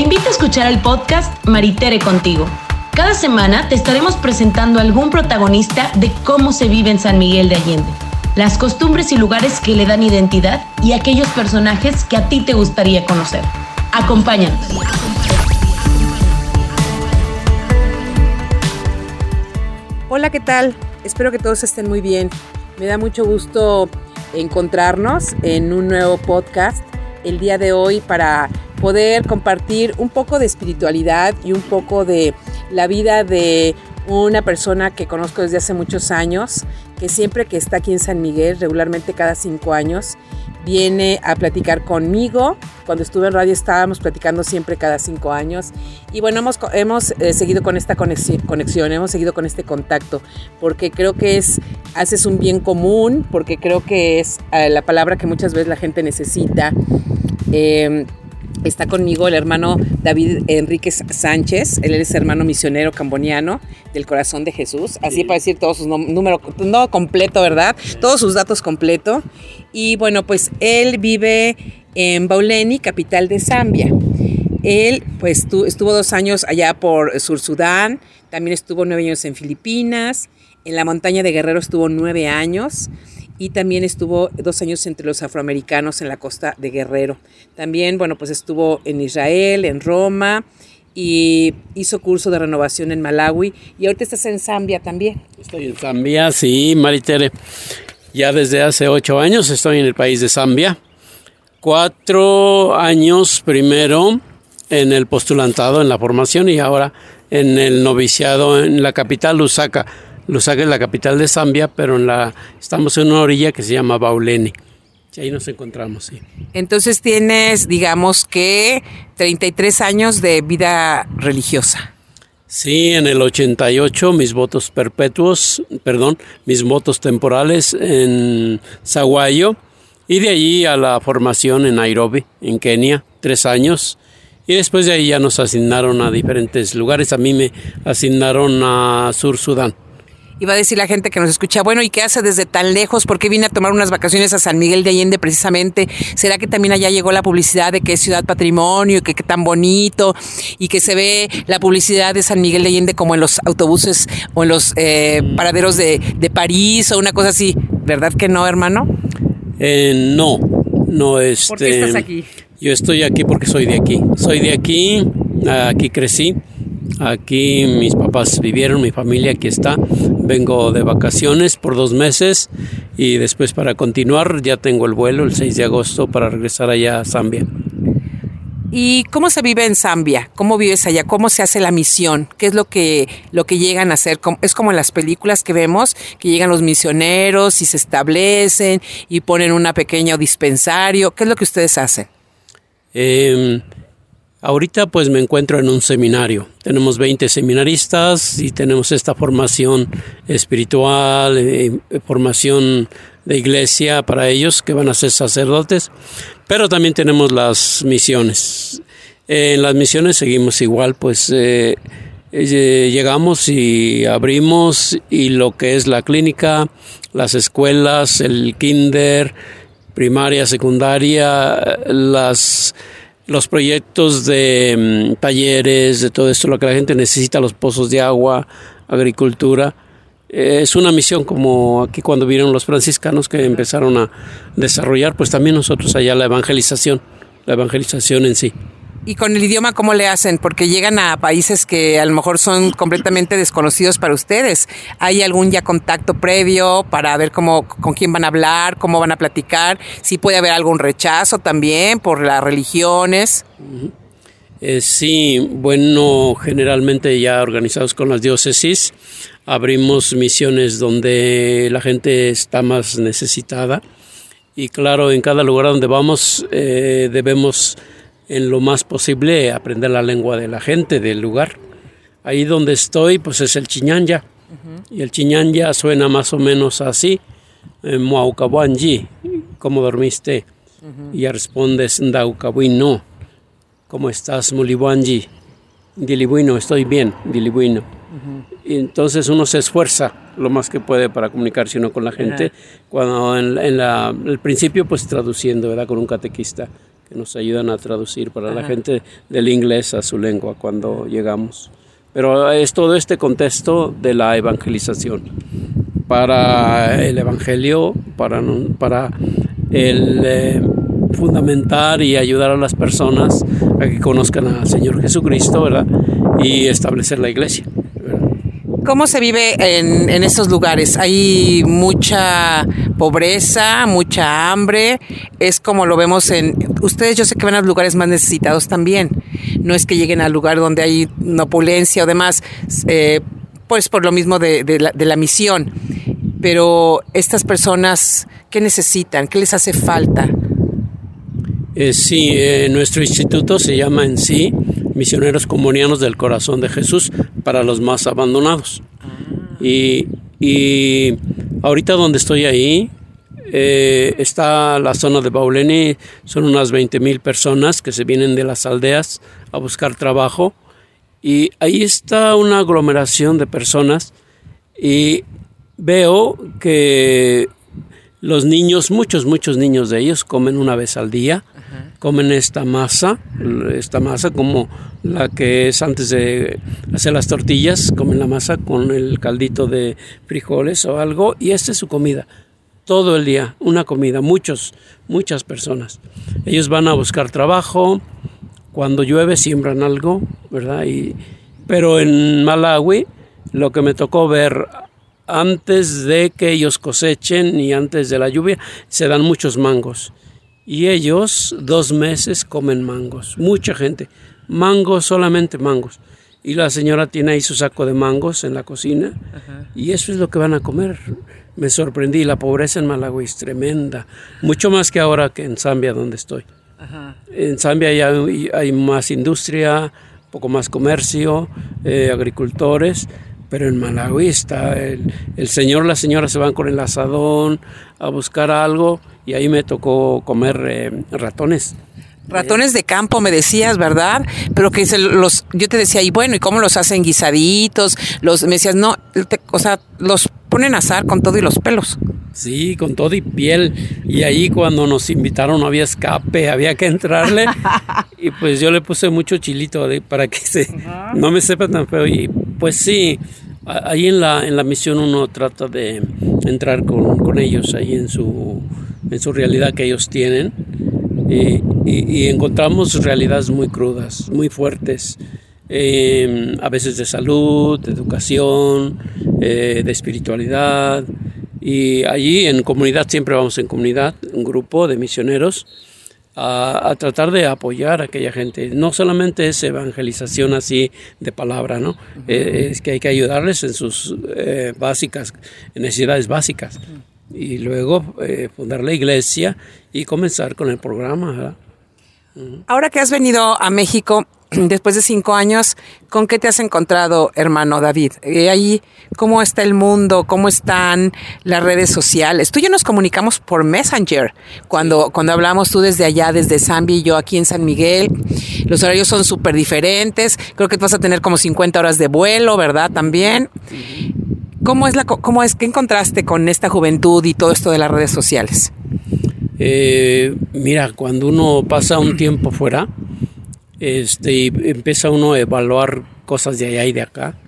Te invito a escuchar el podcast Maritere contigo. Cada semana te estaremos presentando algún protagonista de cómo se vive en San Miguel de Allende, las costumbres y lugares que le dan identidad y aquellos personajes que a ti te gustaría conocer. Acompáñanos. Hola, ¿qué tal? Espero que todos estén muy bien. Me da mucho gusto encontrarnos en un nuevo podcast el día de hoy para poder compartir un poco de espiritualidad y un poco de la vida de una persona que conozco desde hace muchos años, que siempre que está aquí en San Miguel, regularmente cada cinco años, viene a platicar conmigo. Cuando estuve en radio estábamos platicando siempre cada cinco años. Y bueno, hemos, hemos eh, seguido con esta conexión, hemos seguido con este contacto, porque creo que es, haces un bien común, porque creo que es eh, la palabra que muchas veces la gente necesita. Eh, Está conmigo el hermano David Enríquez Sánchez, él es hermano misionero camboniano del Corazón de Jesús, así para decir todos sus números, no completo, ¿verdad? Todos sus datos completo. Y bueno, pues él vive en Bauleni, capital de Zambia. Él pues estuvo dos años allá por Sur Sudán, también estuvo nueve años en Filipinas, en la montaña de Guerrero estuvo nueve años y también estuvo dos años entre los afroamericanos en la costa de Guerrero. También, bueno, pues estuvo en Israel, en Roma y hizo curso de renovación en Malawi y ahorita estás en Zambia también. Estoy en Zambia, sí, Maritere. Ya desde hace ocho años estoy en el país de Zambia. Cuatro años primero en el postulantado, en la formación y ahora en el noviciado en la capital, Lusaka Lusaka es la capital de Zambia, pero en la, estamos en una orilla que se llama Bauleni. Y ahí nos encontramos, sí. Entonces tienes, digamos que, 33 años de vida religiosa. Sí, en el 88 mis votos perpetuos, perdón, mis votos temporales en Saguayo y de allí a la formación en Nairobi, en Kenia, tres años. Y después de ahí ya nos asignaron a diferentes lugares. A mí me asignaron a Sur Sudán. Y va a decir la gente que nos escucha, bueno, ¿y qué hace desde tan lejos? ¿Por qué viene a tomar unas vacaciones a San Miguel de Allende precisamente? ¿Será que también allá llegó la publicidad de que es ciudad patrimonio y que qué tan bonito y que se ve la publicidad de San Miguel de Allende como en los autobuses o en los eh, paraderos de, París o una cosa así? ¿Verdad que no, hermano? Eh, no, no es. ¿Por qué estás este, aquí? Yo estoy aquí porque soy de aquí. Soy de aquí, aquí crecí. Aquí mis papás vivieron, mi familia aquí está. Vengo de vacaciones por dos meses y después para continuar ya tengo el vuelo el 6 de agosto para regresar allá a Zambia. ¿Y cómo se vive en Zambia? ¿Cómo vives allá? ¿Cómo se hace la misión? ¿Qué es lo que, lo que llegan a hacer? Es como en las películas que vemos, que llegan los misioneros y se establecen y ponen una pequeña dispensario. ¿Qué es lo que ustedes hacen? Eh, Ahorita pues me encuentro en un seminario. Tenemos 20 seminaristas y tenemos esta formación espiritual, eh, formación de iglesia para ellos que van a ser sacerdotes, pero también tenemos las misiones. en las misiones seguimos igual, pues eh, eh, llegamos y abrimos y lo que es la clínica, las escuelas, el kinder, primaria, secundaria, las los proyectos de mm, talleres, de todo esto, lo que la gente necesita, los pozos de agua, agricultura. Eh, es una misión como aquí cuando vinieron los franciscanos que empezaron a desarrollar, pues también nosotros allá la evangelización, la evangelización en sí. ¿Y con el idioma cómo le hacen? Porque llegan a países que a lo mejor son completamente desconocidos para ustedes. ¿Hay algún ya contacto previo para ver cómo, con quién van a hablar, cómo van a platicar? Si puede haber algún rechazo también por las religiones. Eh, sí, bueno, generalmente ya organizados con las diócesis, abrimos misiones donde la gente está más necesitada. Y claro, en cada lugar donde vamos eh, debemos en lo más posible aprender la lengua de la gente del lugar. Ahí donde estoy, pues es el chiñanya. Y el chiñanya suena más o menos así. Muaukabuanji, ¿cómo dormiste? Y ya respondes, no. ¿Cómo estás, Mulibuanji? Dilibuino, estoy bien, Dilibuino. Y entonces uno se esfuerza lo más que puede para comunicarse uno con la gente. Cuando en, el principio, pues traduciendo, ¿verdad? Con un catequista que nos ayudan a traducir para la gente del inglés a su lengua cuando llegamos. Pero es todo este contexto de la evangelización. Para el evangelio, para, para el eh, fundamentar y ayudar a las personas a que conozcan al Señor Jesucristo, ¿verdad? Y establecer la iglesia. ¿Cómo se vive en, en estos lugares? ¿Hay mucha pobreza, mucha hambre? Es como lo vemos en... Ustedes yo sé que van a lugares más necesitados también. No es que lleguen al lugar donde hay opulencia o demás, eh, pues por lo mismo de, de, la, de la misión. Pero estas personas, ¿qué necesitan? ¿Qué les hace falta? Eh, sí, eh, nuestro instituto se llama en sí Misioneros Comunianos del Corazón de Jesús para los más abandonados. Y, y ahorita donde estoy ahí, eh, está la zona de Bauleni, son unas 20 mil personas que se vienen de las aldeas a buscar trabajo. Y ahí está una aglomeración de personas y veo que los niños, muchos, muchos niños de ellos comen una vez al día, comen esta masa, esta masa como la que es antes de hacer las tortillas, comen la masa con el caldito de frijoles o algo y esta es su comida. Todo el día, una comida, muchos, muchas personas. Ellos van a buscar trabajo, cuando llueve siembran algo, ¿verdad? Y, pero en Malawi lo que me tocó ver antes de que ellos cosechen y antes de la lluvia, se dan muchos mangos. Y ellos dos meses comen mangos. Mucha gente. Mangos, solamente mangos. Y la señora tiene ahí su saco de mangos en la cocina. Y eso es lo que van a comer. Me sorprendí. La pobreza en Malawi es tremenda. Mucho más que ahora que en Zambia, donde estoy. En Zambia ya hay, más industria, poco más comercio, eh, agricultores pero en Malawi está el, el señor, la señora se van con el asadón a buscar algo y ahí me tocó comer eh, ratones. Ratones de campo, me decías, ¿verdad? Pero que se los, yo te decía, y bueno, ¿y cómo los hacen guisaditos? Los, me decías, no, o sea, los ponen a asar con todo y los pelos. Sí, con todo y piel. Y ahí cuando nos invitaron no había escape, había que entrarle. y pues yo le puse mucho chilito para que se, no me sepa tan feo. Y pues sí, ahí en la, en la misión uno trata de entrar con, con ellos, ahí en su, en su realidad que ellos tienen. Y, y, encontramos realidades muy crudas, muy fuertes. Eh, a veces de salud, de educación, eh, de espiritualidad. Y allí en comunidad, siempre vamos en comunidad, un grupo de misioneros, a, tratar de apoyar a aquella gente. No solamente es evangelización así de palabra, ¿no? Eh, es que hay que ayudarles en sus eh, básicas, necesidades básicas. Y luego eh, fundar la iglesia y comenzar con el programa. Ahora que has venido a México, después de cinco años, ¿con qué te has encontrado, hermano David? ¿Y eh, ahí, ¿cómo está el mundo? ¿Cómo están las redes sociales? Tú y yo nos comunicamos por Messenger. Cuando, cuando hablamos tú desde allá, desde Zambia y yo aquí en San Miguel, los horarios son súper diferentes. Creo que vas a tener como 50 horas de vuelo, ¿verdad? También. ¿Cómo es la, cómo es, qué encontraste con esta juventud y todo esto de las redes sociales? Eh, mira, cuando uno pasa un tiempo fuera, este, y empieza uno a evaluar cosas de allá y de acá.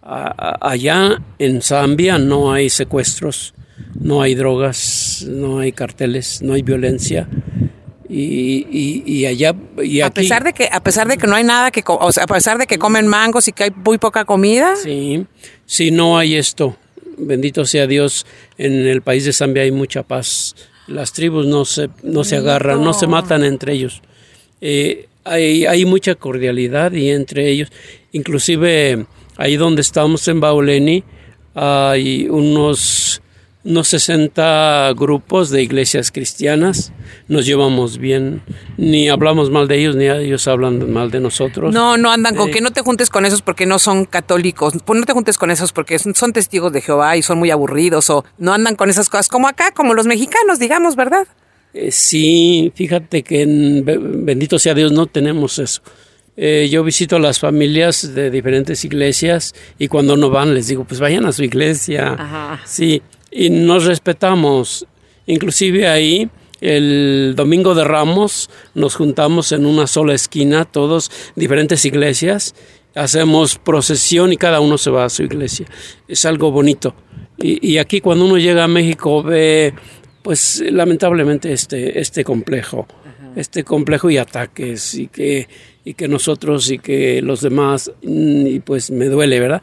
allá en Zambia no hay secuestros, no hay drogas, no hay carteles, no hay violencia. Y, y, allá y a pesar de que a pesar de que no hay nada que o sea, a pesar de que comen mangos y que hay muy poca comida. Sí sí no hay esto. Bendito sea Dios en el país de Zambia hay mucha paz. Las tribus no se no se agarran no se matan entre ellos. Eh, hay, hay mucha cordialidad y entre ellos, inclusive ahí donde estamos en Bauleni, hay unos, unos 60 grupos de iglesias cristianas, nos llevamos bien, ni hablamos mal de ellos, ni ellos hablan mal de nosotros. No, no andan con que no te juntes con esos porque no son católicos, pues no te juntes con esos porque son testigos de Jehová y son muy aburridos, o no andan con esas cosas como acá, como los mexicanos, digamos, ¿verdad? Eh, sí, fíjate que en, bendito sea Dios no tenemos eso. Eh, yo visito a las familias de diferentes iglesias y cuando no van les digo, pues vayan a su iglesia. Sí, y nos respetamos. Inclusive ahí el domingo de Ramos nos juntamos en una sola esquina, todos diferentes iglesias, hacemos procesión y cada uno se va a su iglesia. Es algo bonito. Y, aquí cuando uno llega a México ve, pues lamentablemente este, este complejo, este complejo y ataques y que, y que nosotros y que los demás, mm, y pues me duele, ¿verdad?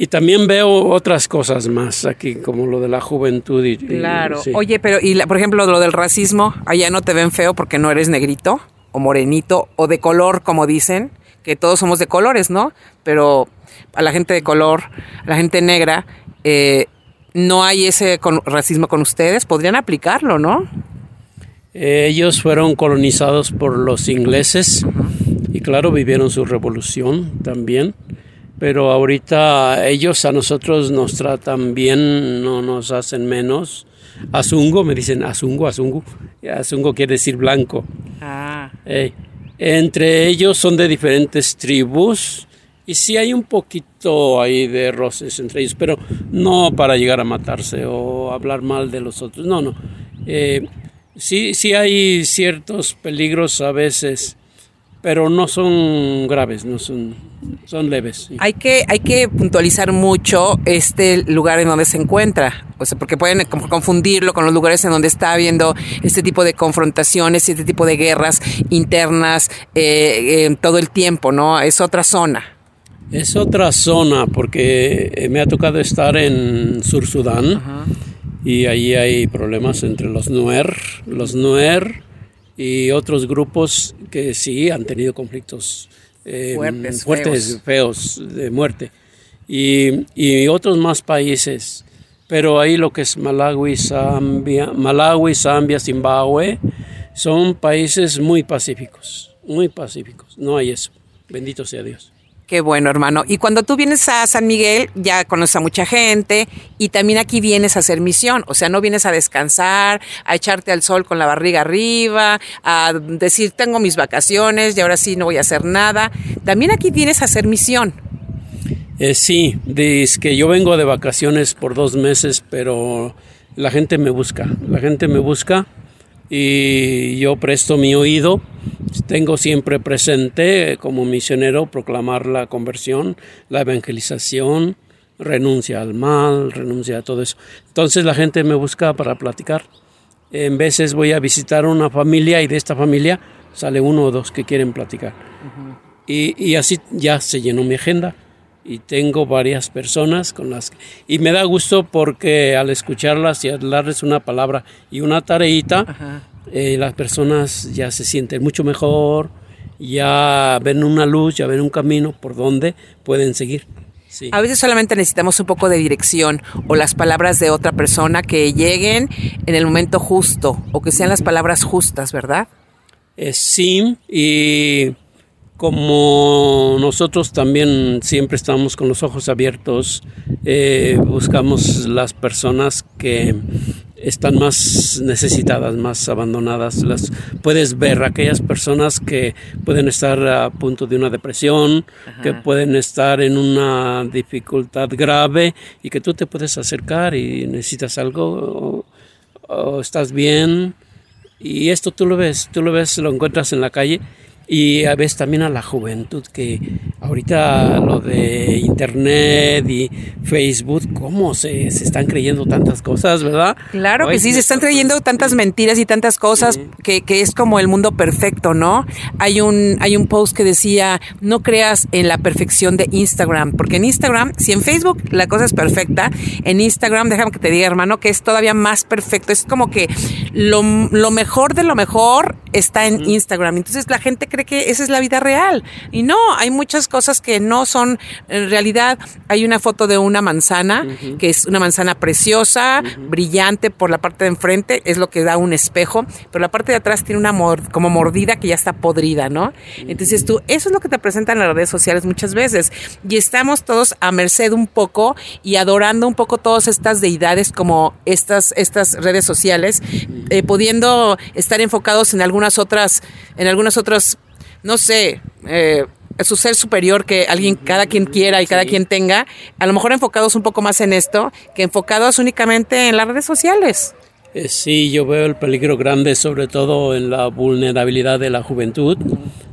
Y también veo otras cosas más aquí, como lo de la juventud. Y, claro. Oye, pero, y por ejemplo, lo del racismo, allá no te ven feo porque no eres negrito o morenito o de color, como dicen, que todos somos de colores, ¿no? Pero a la gente de color, a la gente negra, eh, no hay ese racismo con ustedes. Podrían aplicarlo, ¿no? ellos fueron colonizados por los ingleses y claro, vivieron su revolución también pero ahorita ellos a nosotros nos tratan bien, no nos hacen menos. Azungo, me dicen azungo, azungo. Azungo quiere decir blanco. Ah. entre ellos son de diferentes tribus y sí hay un poquito ahí de roces entre ellos, pero no para llegar a matarse o hablar mal de los otros. No, no. Eh, sí, sí hay ciertos peligros a veces pero no son graves, no son, son leves. Hay, que, hay que puntualizar mucho este lugar en donde se encuentra, o sea, porque pueden confundirlo con los lugares en donde está habiendo este tipo de confrontaciones, este tipo de guerras internas eh, eh, todo el tiempo, ¿no? Es otra zona. Es otra zona, porque eh, me ha tocado estar en Sur Sudán y ahí hay problemas entre los Nuer, los Nuer y otros grupos que sí han tenido conflictos eh, fuertes, feos. de muerte, y, y, otros más países. Pero ahí lo que es Malawi, Zambia, Malawi, Zambia, Zimbabue, son países muy pacíficos, muy pacíficos. No hay eso. Bendito sea Dios. Qué bueno, hermano. Y cuando tú vienes a San Miguel, ya conoces a mucha gente y también aquí vienes a hacer misión. O sea, no vienes a descansar, a echarte al sol con la barriga arriba, a decir, tengo mis vacaciones y ahora sí no voy a hacer nada. También aquí vienes a hacer misión. Eh, sí, es que yo vengo de vacaciones por dos meses, pero la gente me busca. La gente me busca y yo presto mi oído tengo siempre presente como misionero proclamar la conversión, la evangelización, renuncia al mal, renuncia a todo eso. Entonces la gente me busca para platicar. En veces voy a visitar una familia y de esta familia sale uno o dos que quieren platicar. y, y, así ya se llenó mi agenda y tengo varias personas con las y me da gusto porque al escucharlas y hablarles una palabra y una tareita eh, las personas ya se sienten mucho mejor, ya ven una luz, ya ven un camino por donde pueden seguir. A veces solamente necesitamos un poco de dirección o las palabras de otra persona que lleguen en el momento justo o que sean las palabras justas, ¿verdad? Eh, sí, y como nosotros también siempre estamos con los ojos abiertos, eh, buscamos las personas que están más necesitadas, más abandonadas. Las puedes ver aquellas personas que pueden estar a punto de una depresión, que pueden estar en una dificultad grave y que tú te puedes acercar y necesitas algo o estás bien. Y esto tú lo ves, tú lo ves, lo encuentras en la calle y a veces también a la juventud que ahorita lo de internet y Facebook, cómo se, se están creyendo tantas cosas, ¿verdad? Claro que sí, se están creyendo tantas mentiras y tantas cosas que, que, es como el mundo perfecto, ¿no? Hay un, hay un post que decía, no creas en la perfección de Instagram, porque en Instagram, si en Facebook la cosa es perfecta, en Instagram, déjame que te diga, hermano, que es todavía más perfecto, es como que lo, lo mejor de lo mejor está en Instagram, entonces la gente cree que esa es la vida real. Y no, hay muchas cosas que no son en realidad. Hay una foto de una manzana, que es una manzana preciosa, brillante por la parte de enfrente, es lo que da un espejo, pero la parte de atrás tiene una como mordida que ya está podrida, ¿no? Entonces tú, eso es lo que te presentan las redes sociales muchas veces. Y estamos todos a merced un poco y adorando un poco todas estas deidades como estas, estas redes sociales, eh, pudiendo estar enfocados en algunas otras, en algunas otras no sé, eh, su ser superior que alguien, cada quien quiera y cada quien tenga, a lo mejor enfocados un poco más en esto que enfocados únicamente en las redes sociales. Eh, sí, yo veo el peligro grande sobre todo en la vulnerabilidad de la juventud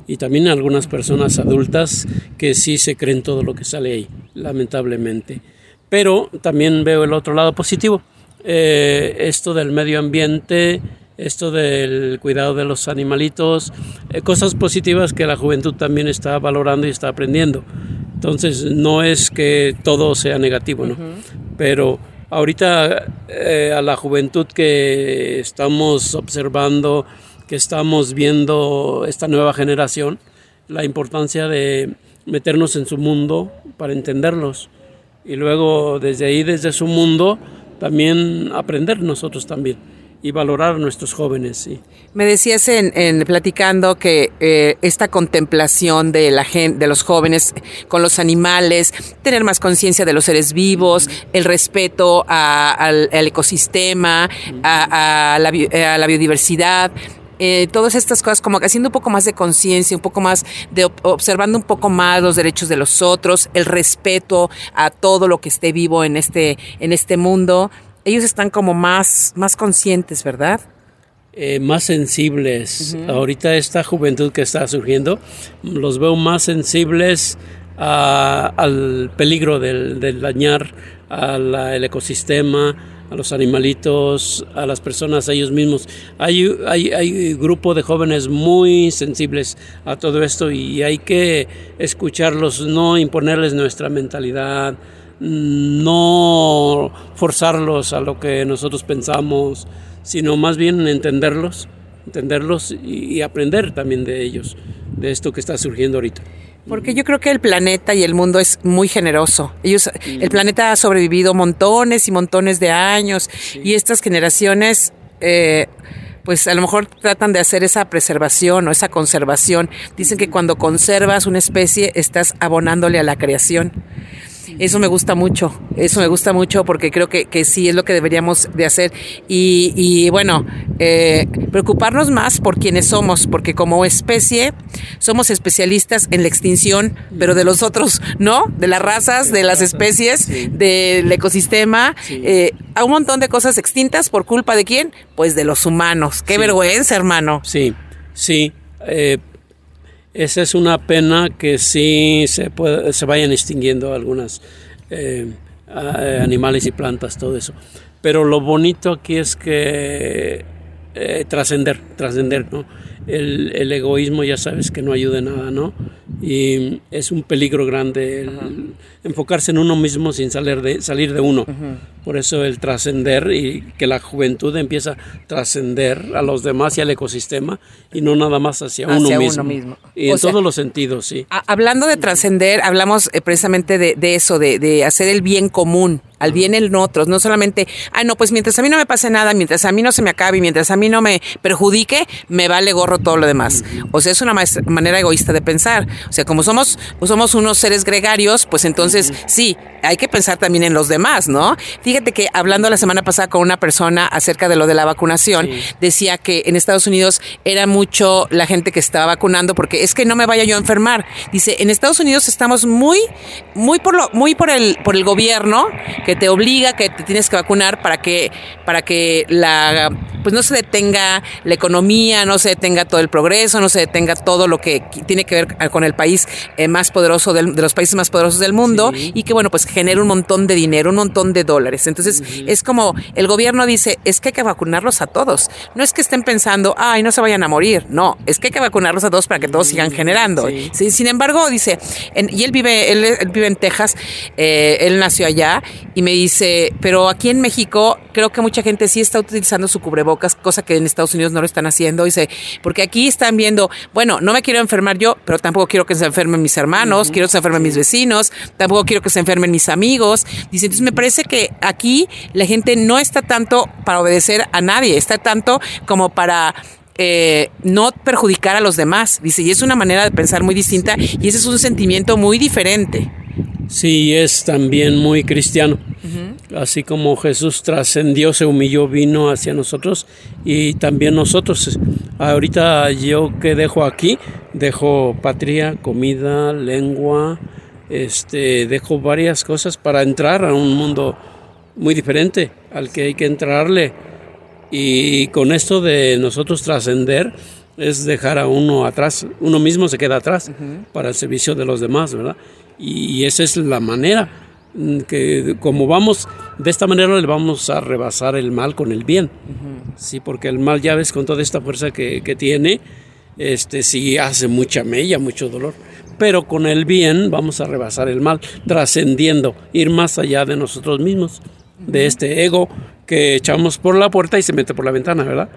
y también en algunas personas adultas que sí se creen todo lo que sale ahí, lamentablemente. Pero también veo el otro lado positivo. Eh, esto del medio ambiente, esto del cuidado de los animalitos, eh, cosas positivas que la juventud también está valorando y está aprendiendo. Entonces no es que todo sea negativo, ¿no? Pero ahorita eh, a la juventud que estamos observando, que estamos viendo esta nueva generación, la importancia de meternos en su mundo para entenderlos y luego desde ahí, desde su mundo, también aprender nosotros también y valorar a nuestros jóvenes. Sí. Me decías en, platicando que eh, esta contemplación de la gente, de los jóvenes con los animales, tener más conciencia de los seres vivos, el respeto al, ecosistema, a, la, a biodiversidad, eh, todas estas cosas, como haciendo un poco más de conciencia, un poco más de observando un poco más los derechos de los otros, el respeto a todo lo que esté vivo en este, en este mundo. Ellos están como más, más conscientes, ¿verdad? Eh, más sensibles. Ahorita esta juventud que está surgiendo, los veo más sensibles al peligro del, del dañar al ecosistema, a los animalitos, a las personas, a ellos mismos. Hay, hay, hay grupo de jóvenes muy sensibles a todo esto y hay que escucharlos, no imponerles nuestra mentalidad, no forzarlos a lo que nosotros pensamos, sino más bien entenderlos, entenderlos y aprender también de ellos, de esto que está surgiendo ahorita. Porque yo creo que el planeta y el mundo es muy generoso. Ellos, el planeta ha sobrevivido montones y montones de años y estas generaciones, eh, pues a lo mejor tratan de hacer esa preservación o esa conservación. Dicen que cuando conservas una especie estás abonándole a la creación. Eso me gusta mucho, eso me gusta mucho porque creo que, que sí es lo que deberíamos de hacer. Y, y bueno, eh, preocuparnos más por quienes somos, porque como especie somos especialistas en la extinción, pero de los otros, ¿no? De las razas, de las especies, del ecosistema. Eh, a un montón de cosas extintas por culpa de quién? Pues de los humanos. Qué vergüenza, hermano. Sí, sí. Eh, esa es una pena que sí se, se vayan extinguiendo algunas eh, animales y plantas, todo eso. Pero lo bonito aquí es que eh, trascender, trascender, ¿no? El, egoísmo ya sabes que no ayuda nada, ¿no? Y es un peligro grande enfocarse en uno mismo sin salir de, salir de uno. Por eso el trascender y que la juventud empieza a trascender a los demás y al ecosistema y no nada más hacia, uno, mismo. Y en todos los sentidos, sí. hablando de trascender, hablamos eh, precisamente de, eso, de, de hacer el bien común al bien en otros, no solamente, ah, no, pues mientras a mí no me pase nada, mientras a mí no se me acabe mientras a mí no me perjudique, me vale gorro todo lo demás. O sea, es una manera egoísta de pensar. O sea, como somos, somos unos seres gregarios, pues entonces sí, hay que pensar también en los demás, ¿no? Fíjate que hablando la semana pasada con una persona acerca de lo de la vacunación, decía que en Estados Unidos era mucho la gente que estaba vacunando porque es que no me vaya yo a enfermar. Dice, en Estados Unidos estamos muy, muy por lo, muy por el, por el gobierno que te obliga, que te tienes que vacunar para que, para que la, pues no se detenga la economía, no se detenga todo el progreso, no se detenga todo lo que tiene que ver con el país eh, más poderoso de los países más poderosos del mundo y que bueno, pues genera un montón de dinero, un montón de dólares. Entonces, es como el gobierno dice, es que hay que vacunarlos a todos. No es que estén pensando, ay, no se vayan a morir. No, es que hay que vacunarlos a todos para que todos sigan generando. Sin embargo, dice, y él vive, él, vive en Texas, eh, él nació allá y me dice, pero aquí en México creo que mucha gente sí está utilizando su cubrebocas, cosa que en Estados Unidos no lo están haciendo. Dice, porque aquí están viendo, bueno, no me quiero enfermar yo, pero tampoco quiero que se enfermen mis hermanos, quiero que se enfermen mis vecinos, tampoco quiero que se enfermen mis amigos. Dice, entonces me parece que aquí la gente no está tanto para obedecer a nadie, está tanto como para eh, no perjudicar a los demás. Dice, y es una manera de pensar muy distinta y ese es un sentimiento muy diferente. Sí, es también muy cristiano. Así como Jesús trascendió, se humilló, vino hacia nosotros y también nosotros. Ahorita yo que dejo aquí, dejo patria, comida, lengua, este, dejo varias cosas para entrar a un mundo muy diferente al que hay que entrarle. Y con esto de nosotros trascender, es dejar a uno atrás, uno mismo se queda atrás para el servicio de los demás, ¿verdad? Y, esa es la manera mm, que como vamos, de esta manera le vamos a rebasar el mal con el bien, sí, porque el mal ya ves con toda esta fuerza que, que tiene, este sí hace mucha mella, mucho dolor pero con el bien vamos a rebasar el mal, trascendiendo, ir más allá de nosotros mismos, de este ego que echamos por la puerta y se mete por la ventana, ¿verdad?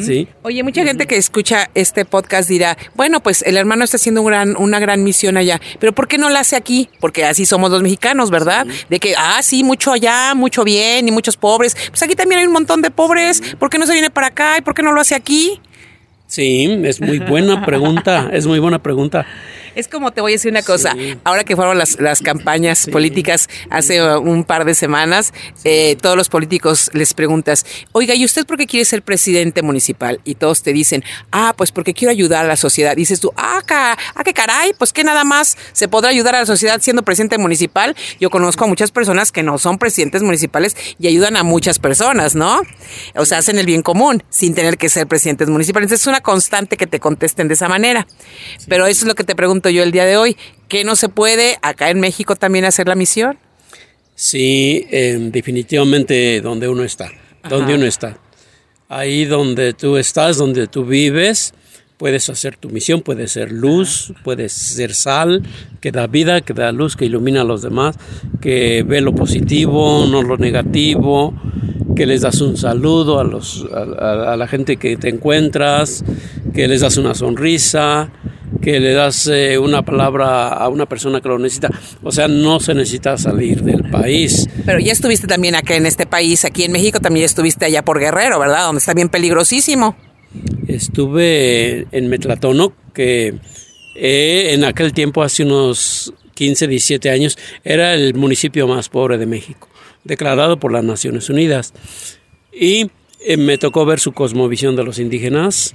Sí. Oye, mucha gente que escucha este podcast dirá, bueno, pues el hermano está haciendo una gran misión allá, pero ¿por qué no la hace aquí? Porque así somos los mexicanos, ¿verdad? De que, ah, sí, mucho allá, mucho bien y muchos pobres. Pues aquí también hay un montón de pobres, ¿por qué no se viene para acá y por qué no lo hace aquí? Sí, es muy buena pregunta, es muy buena pregunta. Es como te voy a decir una cosa, ahora que fueron las, las campañas políticas hace un par de semanas, eh, todos los políticos les preguntas, oiga, ¿y usted por qué quiere ser presidente municipal? Y todos te dicen, ah, pues porque quiero ayudar a la sociedad. Dices tú, ah, ah, qué caray, pues que nada más se podrá ayudar a la sociedad siendo presidente municipal. Yo conozco a muchas personas que no son presidentes municipales y ayudan a muchas personas, ¿no? O sea, hacen el bien común sin tener que ser presidentes municipales. Entonces es una constante que te contesten de esa manera. Pero eso es lo que te pregunto yo el día de hoy. ¿Qué no se puede acá en México también hacer la misión? Sí, definitivamente donde uno está, donde uno está. Ahí donde tú estás, donde tú vives, puedes hacer tu misión, puedes ser luz, puedes ser sal, que da vida, que da luz, que ilumina a los demás, que ve lo positivo, no lo negativo, que les das un saludo a, los, a la gente que te encuentras, que les das una sonrisa, que le das eh, una palabra a una persona que lo necesita. O sea, no se necesita salir del país. Pero ya estuviste también acá en este país, aquí en México también estuviste allá por Guerrero, ¿verdad? Donde está bien peligrosísimo. Estuve en Metlatono, que eh, en aquel tiempo, hace unos 15, 17 años, era el municipio más pobre de México, declarado por las Naciones Unidas. Y eh, me tocó ver su cosmovisión de los indígenas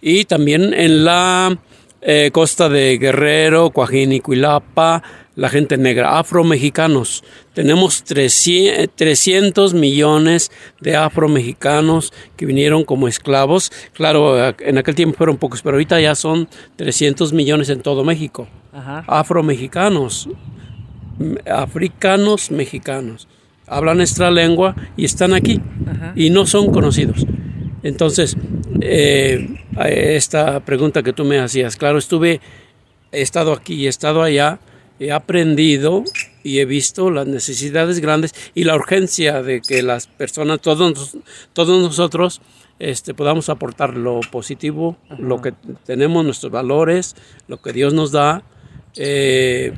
y también en la eh, costa de Guerrero, Coajín y Cuilapa, la gente negra, afromexicanos. Tenemos 300 millones de afromexicanos que vinieron como esclavos. Claro, en aquel tiempo fueron pocos, pero ahorita ya son 300 millones en todo México. Afromexicanos, africanos mexicanos. Hablan nuestra lengua y están aquí y no son conocidos. Entonces, eh, esta pregunta que tú me hacías, claro, estuve, he estado aquí y he estado allá, he aprendido y he visto las necesidades grandes y la urgencia de que las personas, todos, todos nosotros, este, podamos aportar lo positivo, lo que tenemos, nuestros valores, lo que Dios nos da. Eh,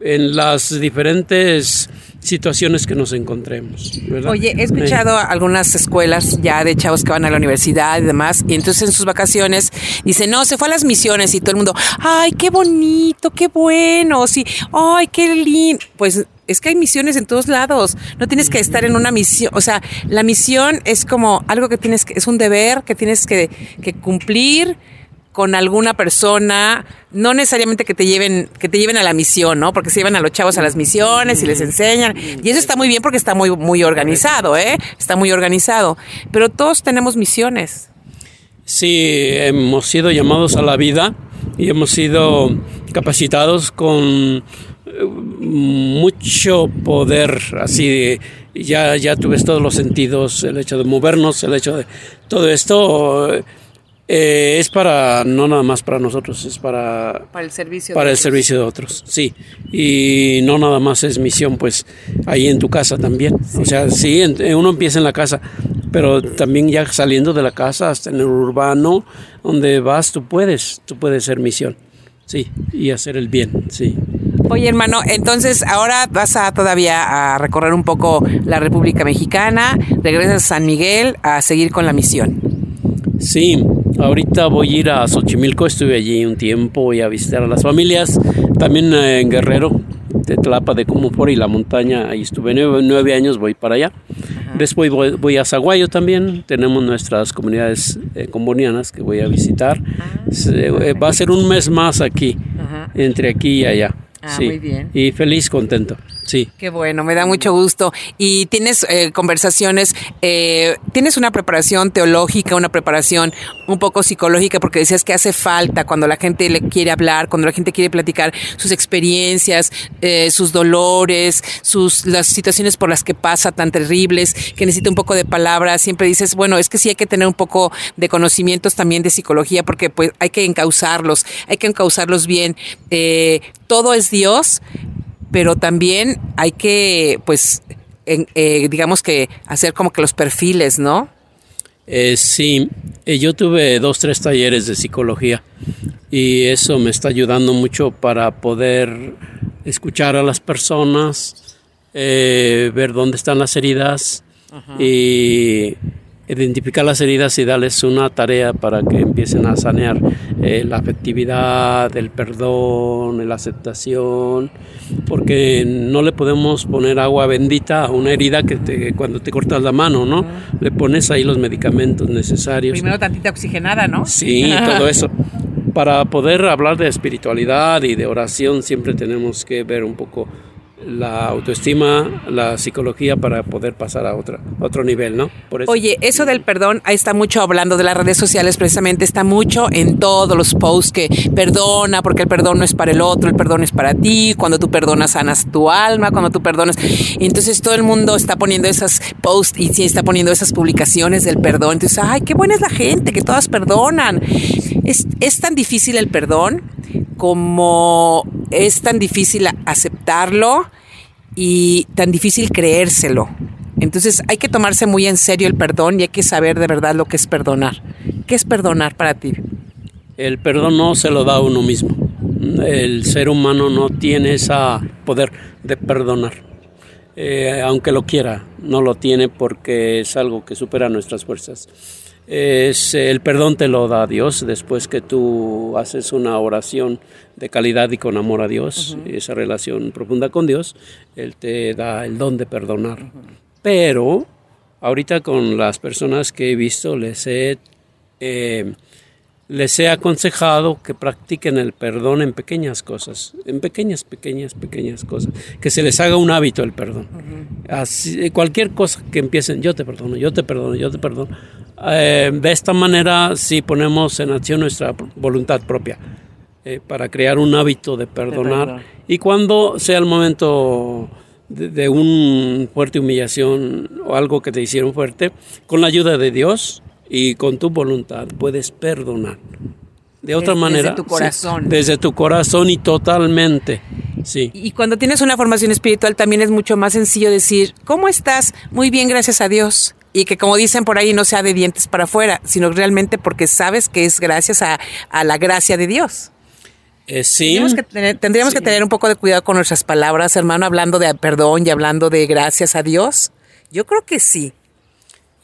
en las diferentes situaciones que nos encontremos. Oye, he escuchado algunas escuelas ya de chavos que van a la universidad y demás, y entonces en sus vacaciones dicen, no, se fue a las misiones y todo el mundo, ay, qué bonito, qué bueno, sí, ay, qué lindo. Pues es que hay misiones en todos lados. No tienes que estar en una misión. O sea, la misión es como algo que tienes que, es un deber que tienes que, que cumplir con alguna persona, no necesariamente que te lleven, que te lleven a la misión, ¿no? Porque se llevan a los chavos a las misiones y les enseñan. Y eso está muy bien porque está muy, muy organizado, ¿eh? Está muy organizado. Pero todos tenemos misiones. Sí, hemos sido llamados a la vida y hemos sido capacitados con eh, mucho poder, así ya, ya tuves todos los sentidos, el hecho de movernos, el hecho de todo esto eh, es para, no nada más para nosotros, es para, para el servicio para el servicio de otros, sí. Y no nada más es misión, pues ahí en tu casa también. O sea, sí, eh, uno empieza en la casa, pero también ya saliendo de la casa hasta en el urbano, donde vas, tú puedes, tú puedes ser misión, sí, y hacer el bien, sí. Oye, hermano, entonces ahora vas a todavía a recorrer un poco la República Mexicana, regresas a San Miguel a seguir con la misión. Sí, Ahorita voy a ir a Xochimilco, estuve allí un tiempo, voy a visitar a las familias, también eh, en Guerrero, de Tlapa de Comufori y la montaña, ahí estuve nueve, años, voy para allá. Después voy, a Zaguayo también, tenemos nuestras comunidades eh, combonianas que voy a visitar. Ah, eh, va a ser un mes más aquí, entre aquí y allá. Ah, muy bien. Y feliz, contento. Sí. Qué bueno, me da mucho gusto. Y tienes eh, conversaciones, eh, tienes una preparación teológica, una preparación un poco psicológica, porque decías que hace falta cuando la gente le quiere hablar, cuando la gente quiere platicar sus experiencias, eh, sus dolores, sus las situaciones por las que pasa tan terribles, que necesita un poco de palabras. Siempre dices, bueno, es que sí hay que tener un poco de conocimientos también de psicología, porque pues hay que encauzarlos, hay que encauzarlos bien. Todo es Dios, pero también hay que, pues, eh, digamos que hacer como que los perfiles, ¿no? Eh, sí, eh, yo tuve dos, tres talleres de psicología y eso me está ayudando mucho para poder escuchar a las personas, ver dónde están las heridas y identificar las heridas y darles una tarea para que empiecen a sanear eh, la afectividad, el perdón, la aceptación, porque no le podemos poner agua bendita a una herida que te, cuando te cortas la mano, ¿no? Le pones ahí los medicamentos necesarios. Primero tantita oxigenada, ¿no? Sí, todo eso. Para poder hablar de espiritualidad y de oración siempre tenemos que ver un poco la autoestima, la psicología para poder pasar a otra, otro nivel, ¿no? Oye, eso del perdón, ahí está mucho hablando de las redes sociales, precisamente está mucho en todos los posts que perdona, porque el perdón no es para el otro, el perdón es para ti, cuando tú perdonas sanas tu alma, cuando tú perdonas. entonces todo el mundo está poniendo esas posts y sí está poniendo esas publicaciones del perdón. Entonces, ay, qué buena es la gente, que todas perdonan. Es, es tan difícil el perdón como es tan difícil aceptarlo y tan difícil creérselo. Entonces hay que tomarse muy en serio el perdón y hay que saber de verdad lo que es perdonar. ¿Qué es perdonar para ti? El perdón no se lo da a uno mismo. El ser humano no tiene ese poder de perdonar. Eh, aunque lo quiera, no lo tiene porque es algo que supera nuestras fuerzas es el perdón te lo da Dios después que tú haces una oración de calidad y con amor a Dios, esa relación profunda con Dios, Él te da el don de perdonar. Pero ahorita con las personas que he visto les he eh, les he aconsejado que practiquen el perdón en pequeñas cosas, en pequeñas, pequeñas, pequeñas cosas, que se les haga un hábito el perdón. Así, cualquier cosa que empiecen, yo te perdono, yo te perdono, yo te perdono. Eh, de esta manera sí ponemos en acción nuestra voluntad propia eh, para crear un hábito de perdonar. y cuando sea el momento de, de una fuerte humillación o algo que te hicieron fuerte, con la ayuda de Dios, y con tu voluntad puedes perdonar. De otra manera, desde tu corazón. desde tu corazón y totalmente. Sí. Y cuando tienes una formación espiritual también es mucho más sencillo decir, ¿cómo estás? Muy bien, gracias a Dios. Y que como dicen por ahí, no sea de dientes para afuera, sino realmente porque sabes que es gracias a, la gracia de Dios. Eh, sí. Tendríamos, que tener, tendríamos que tener un poco de cuidado con nuestras palabras, hermano, hablando de perdón y hablando de gracias a Dios. Yo creo que sí.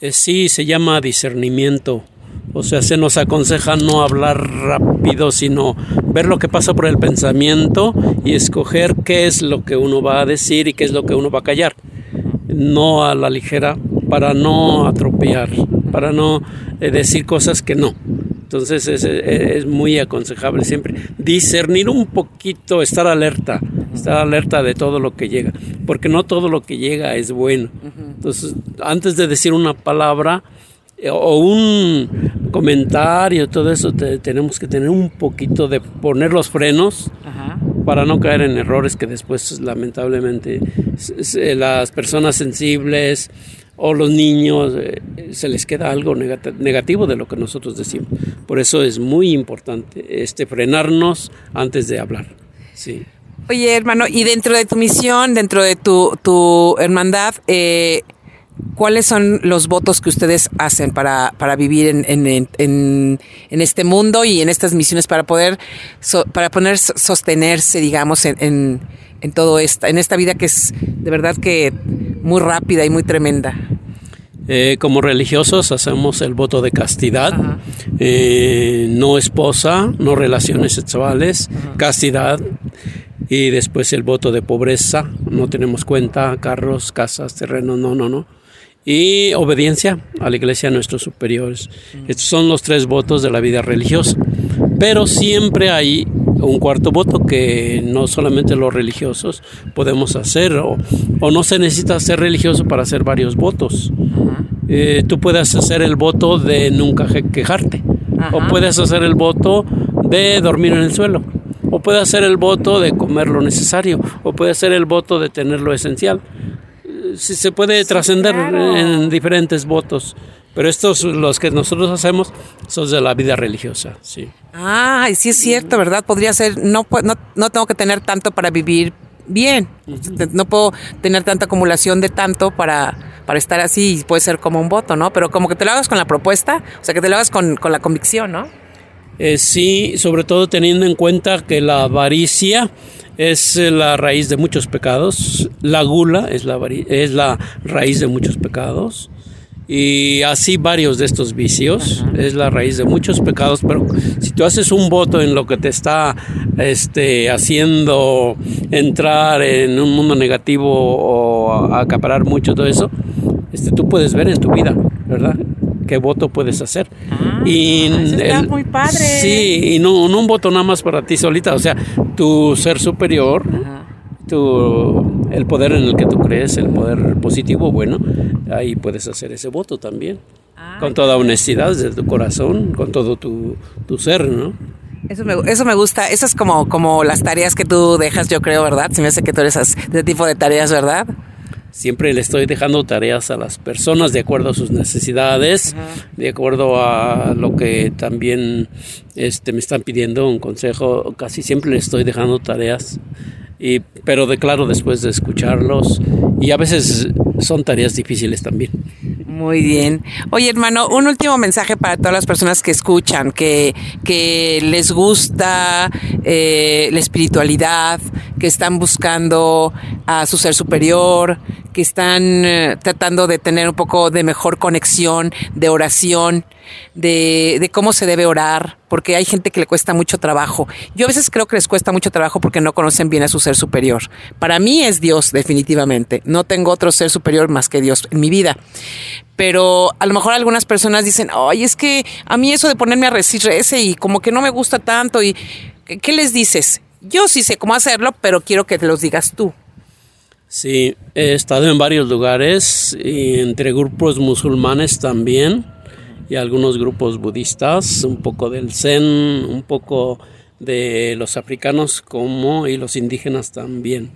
Eh, sí, se llama discernimiento. O sea, se nos aconseja no hablar rápido, sino ver lo que pasa por el pensamiento y escoger qué es lo que uno va a decir y qué es lo que uno va a callar. No a la ligera, para no atropellar, para no eh, decir cosas que no. Entonces es, es, muy aconsejable siempre discernir un poquito, estar alerta, estar alerta de todo lo que llega, porque no todo lo que llega es bueno. Entonces, antes de decir una palabra eh, o un comentario, todo eso, tenemos que tener un poquito de poner los frenos para no caer en errores que después lamentablemente las personas sensibles o los niños eh, se les queda algo negativo de lo que nosotros decimos. Por eso es muy importante este frenarnos antes de hablar. Sí. Oye, hermano, y dentro de tu misión, dentro de tu, tu hermandad, eh, ¿cuáles son los votos que ustedes hacen para, para vivir en, en, en, en, este mundo y en estas misiones para poder, para poder sostenerse, digamos, en, en, todo esta, en esta vida que es de verdad que muy rápida y muy tremenda? Eh, como religiosos hacemos el voto de castidad, eh, no esposa, no relaciones sexuales, castidad y después el voto de pobreza, no tenemos cuenta, carros, casas, terrenos, no, no, no. Y obediencia a la iglesia, a nuestros superiores. Estos son los tres votos de la vida religiosa. Pero siempre hay un cuarto voto que no solamente los religiosos podemos hacer o, no se necesita ser religioso para hacer varios votos. Eh, tú puedes hacer el voto de nunca quejarte o puedes hacer el voto de dormir en el suelo o puedes hacer el voto de comer lo necesario o puedes hacer el voto de tener lo esencial. Si se puede trascender en diferentes votos. Pero estos, los que nosotros hacemos, son de la vida religiosa, sí. Ah, sí es cierto, ¿verdad? Podría ser, no, no, no tengo que tener tanto para vivir bien. No puedo tener tanta acumulación de tanto para, para estar así y puede ser como un voto, ¿no? Pero como que te lo hagas con la propuesta, o sea, que te lo hagas con, con la convicción, ¿no? Eh, sí, sobre todo teniendo en cuenta que la avaricia es la raíz de muchos pecados, la gula es la, es la raíz de muchos pecados, y así varios de estos vicios. Es la raíz de muchos pecados pero si tú haces un voto en lo que te está este haciendo entrar en un mundo negativo o acaparar mucho todo eso este tú puedes ver en tu vida verdad qué voto puedes hacer ah, y está muy padre sí y no, no, un voto nada más para ti solita o sea tu ser superior tu, el poder en el que tú crees, el poder positivo, bueno, ahí puedes hacer ese voto también. Ah, con toda honestidad, desde tu corazón, con todo tu, tu ser, ¿no? Eso me, eso me gusta. Eso es como, como las tareas que tú dejas, yo creo, ¿verdad? Si me hace que tú eres ese tipo de tareas, ¿verdad? Siempre le estoy dejando tareas a las personas de acuerdo a sus necesidades, de acuerdo a lo que también este, me están pidiendo un consejo. Casi siempre le estoy dejando tareas y, pero declaro después de escucharlos y a veces son tareas difíciles también. Muy bien. Oye, hermano, un último mensaje para todas las personas que escuchan, que, que les gusta eh, la espiritualidad, que están buscando a su ser superior, que están eh, tratando de tener un poco de mejor conexión, de oración, de, de, cómo se debe orar, porque hay gente que le cuesta mucho trabajo. Yo a veces creo que les cuesta mucho trabajo porque no conocen bien a su ser superior. Para mí es Dios, definitivamente. No tengo otro ser superior más que Dios en mi vida. Pero a lo mejor algunas personas dicen, ay, es que a mí eso de ponerme a recibir ese y como que no me gusta tanto. y ¿Qué les dices? Yo sí sé cómo hacerlo, pero quiero que te los digas tú. Sí, he estado en varios lugares, y entre grupos musulmanes también, y algunos grupos budistas, un poco del Zen, un poco de los africanos como y los indígenas también.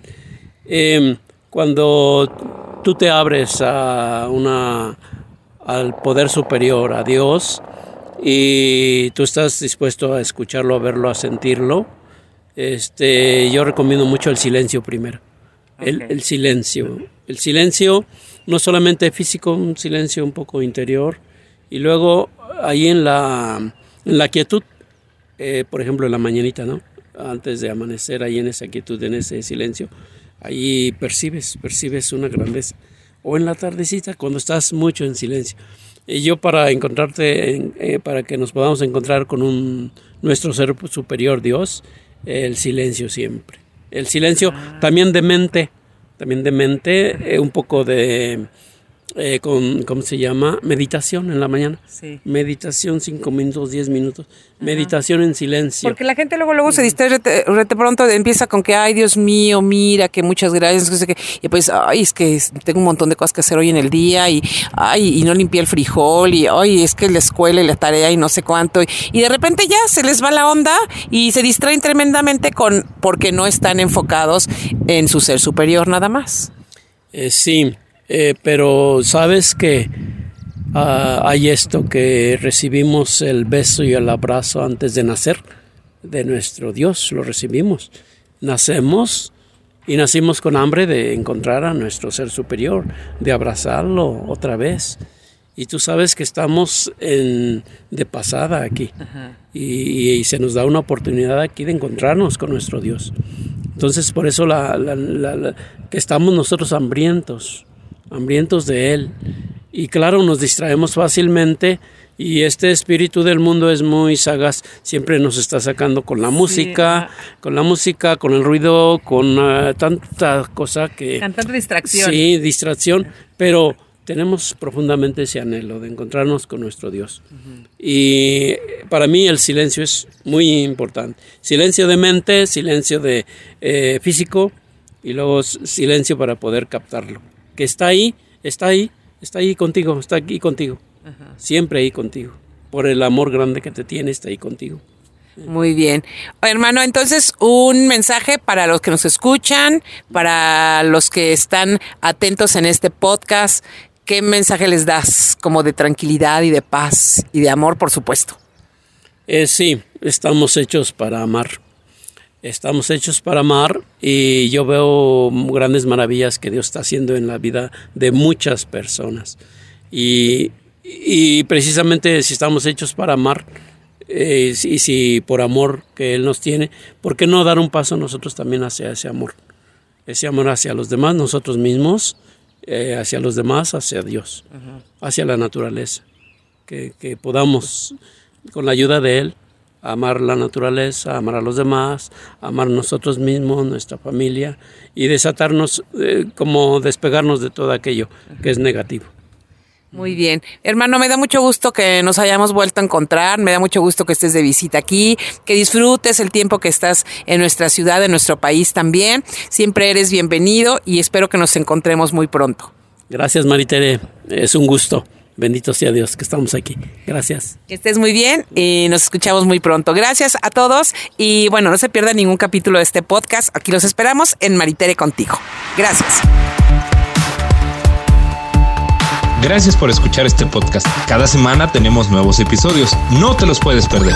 Em, cuando tú te abres a una, al poder superior, a Dios, y tú estás dispuesto a escucharlo, a verlo, a sentirlo, este, yo recomiendo mucho el silencio primero el, silencio. El silencio no solamente físico, un silencio un poco interior. Y luego ahí en la, en la quietud, eh, por ejemplo en la mañanita, ¿no? Antes de amanecer, ahí en esa quietud, en ese silencio, ahí percibes, percibes una grandeza. O en la tardecita, cuando estás mucho en silencio. Y yo para encontrarte, eh, para que nos podamos encontrar con un, nuestro ser superior Dios, el silencio siempre. El silencio también de mente, también de mente, eh, un poco de eh, con, ¿cómo se llama? Meditación en la mañana. Sí. Meditación, cinco minutos, diez minutos. Meditación en silencio. Porque la gente luego luego se distrae, de pronto empieza con que, ay, Dios mío, mira, que muchas gracias. Y pues, ay, es que tengo un montón de cosas que hacer hoy en el día y, ay, y no limpié el frijol y, ay, es que la escuela y la tarea y no sé cuánto. Y, de repente ya se les va la onda y se distraen tremendamente con, porque no están enfocados en su ser superior nada más. Eh, sí. Eh, pero sabes que ah, hay esto, que recibimos el beso y el abrazo antes de nacer de nuestro Dios, lo recibimos. Nacemos y nacimos con hambre de encontrar a nuestro ser superior, de abrazarlo otra vez. Y tú sabes que estamos en, de pasada aquí. Y, se nos da una oportunidad aquí de encontrarnos con nuestro Dios. Entonces, por eso que estamos nosotros hambrientos hambrientos de Él. Y claro, nos distraemos fácilmente y este espíritu del mundo es muy sagaz, siempre nos está sacando con la música, con la música, con el ruido, con ah, tanta cosa que... tanta distracción. Sí, distracción, pero tenemos profundamente ese anhelo de encontrarnos con nuestro Dios. Y para mí el silencio es muy importante. Silencio de mente, silencio de eh, físico y luego silencio para poder captarlo. Que está ahí, está ahí, está ahí contigo, está aquí contigo. Siempre ahí contigo. Por el amor grande que te tiene, está ahí contigo. Muy bien. Hermano, entonces un mensaje para los que nos escuchan, para los que están atentos en este podcast, ¿qué mensaje les das como de tranquilidad y de paz y de amor, por supuesto? Eh, sí, estamos hechos para amar. Estamos hechos para amar y yo veo grandes maravillas que Dios está haciendo en la vida de muchas personas. Y, y precisamente si estamos hechos para amar, eh, y si por amor que Él nos tiene, ¿por qué no dar un paso nosotros también hacia ese amor? Ese amor hacia los demás, nosotros mismos, eh, hacia los demás, hacia Dios, hacia la naturaleza. Que, que, podamos, con la ayuda de Él, amar la naturaleza, amar a los demás, amar nosotros mismos, nuestra familia y desatarnos, eh, como despegarnos de todo aquello que es negativo. Muy bien. Hermano, me da mucho gusto que nos hayamos vuelto a encontrar, me da mucho gusto que estés de visita aquí, que disfrutes el tiempo que estás en nuestra ciudad, en nuestro país también. Siempre eres bienvenido y espero que nos encontremos muy pronto. Gracias, Maritere. Es un gusto. Bendito sea Dios que estamos aquí. Gracias. Que estés muy bien y nos escuchamos muy pronto. Gracias a todos y bueno, no se pierda ningún capítulo de este podcast. Aquí los esperamos en Maritere contigo. Gracias. Gracias por escuchar este podcast. Cada semana tenemos nuevos episodios. No te los puedes perder.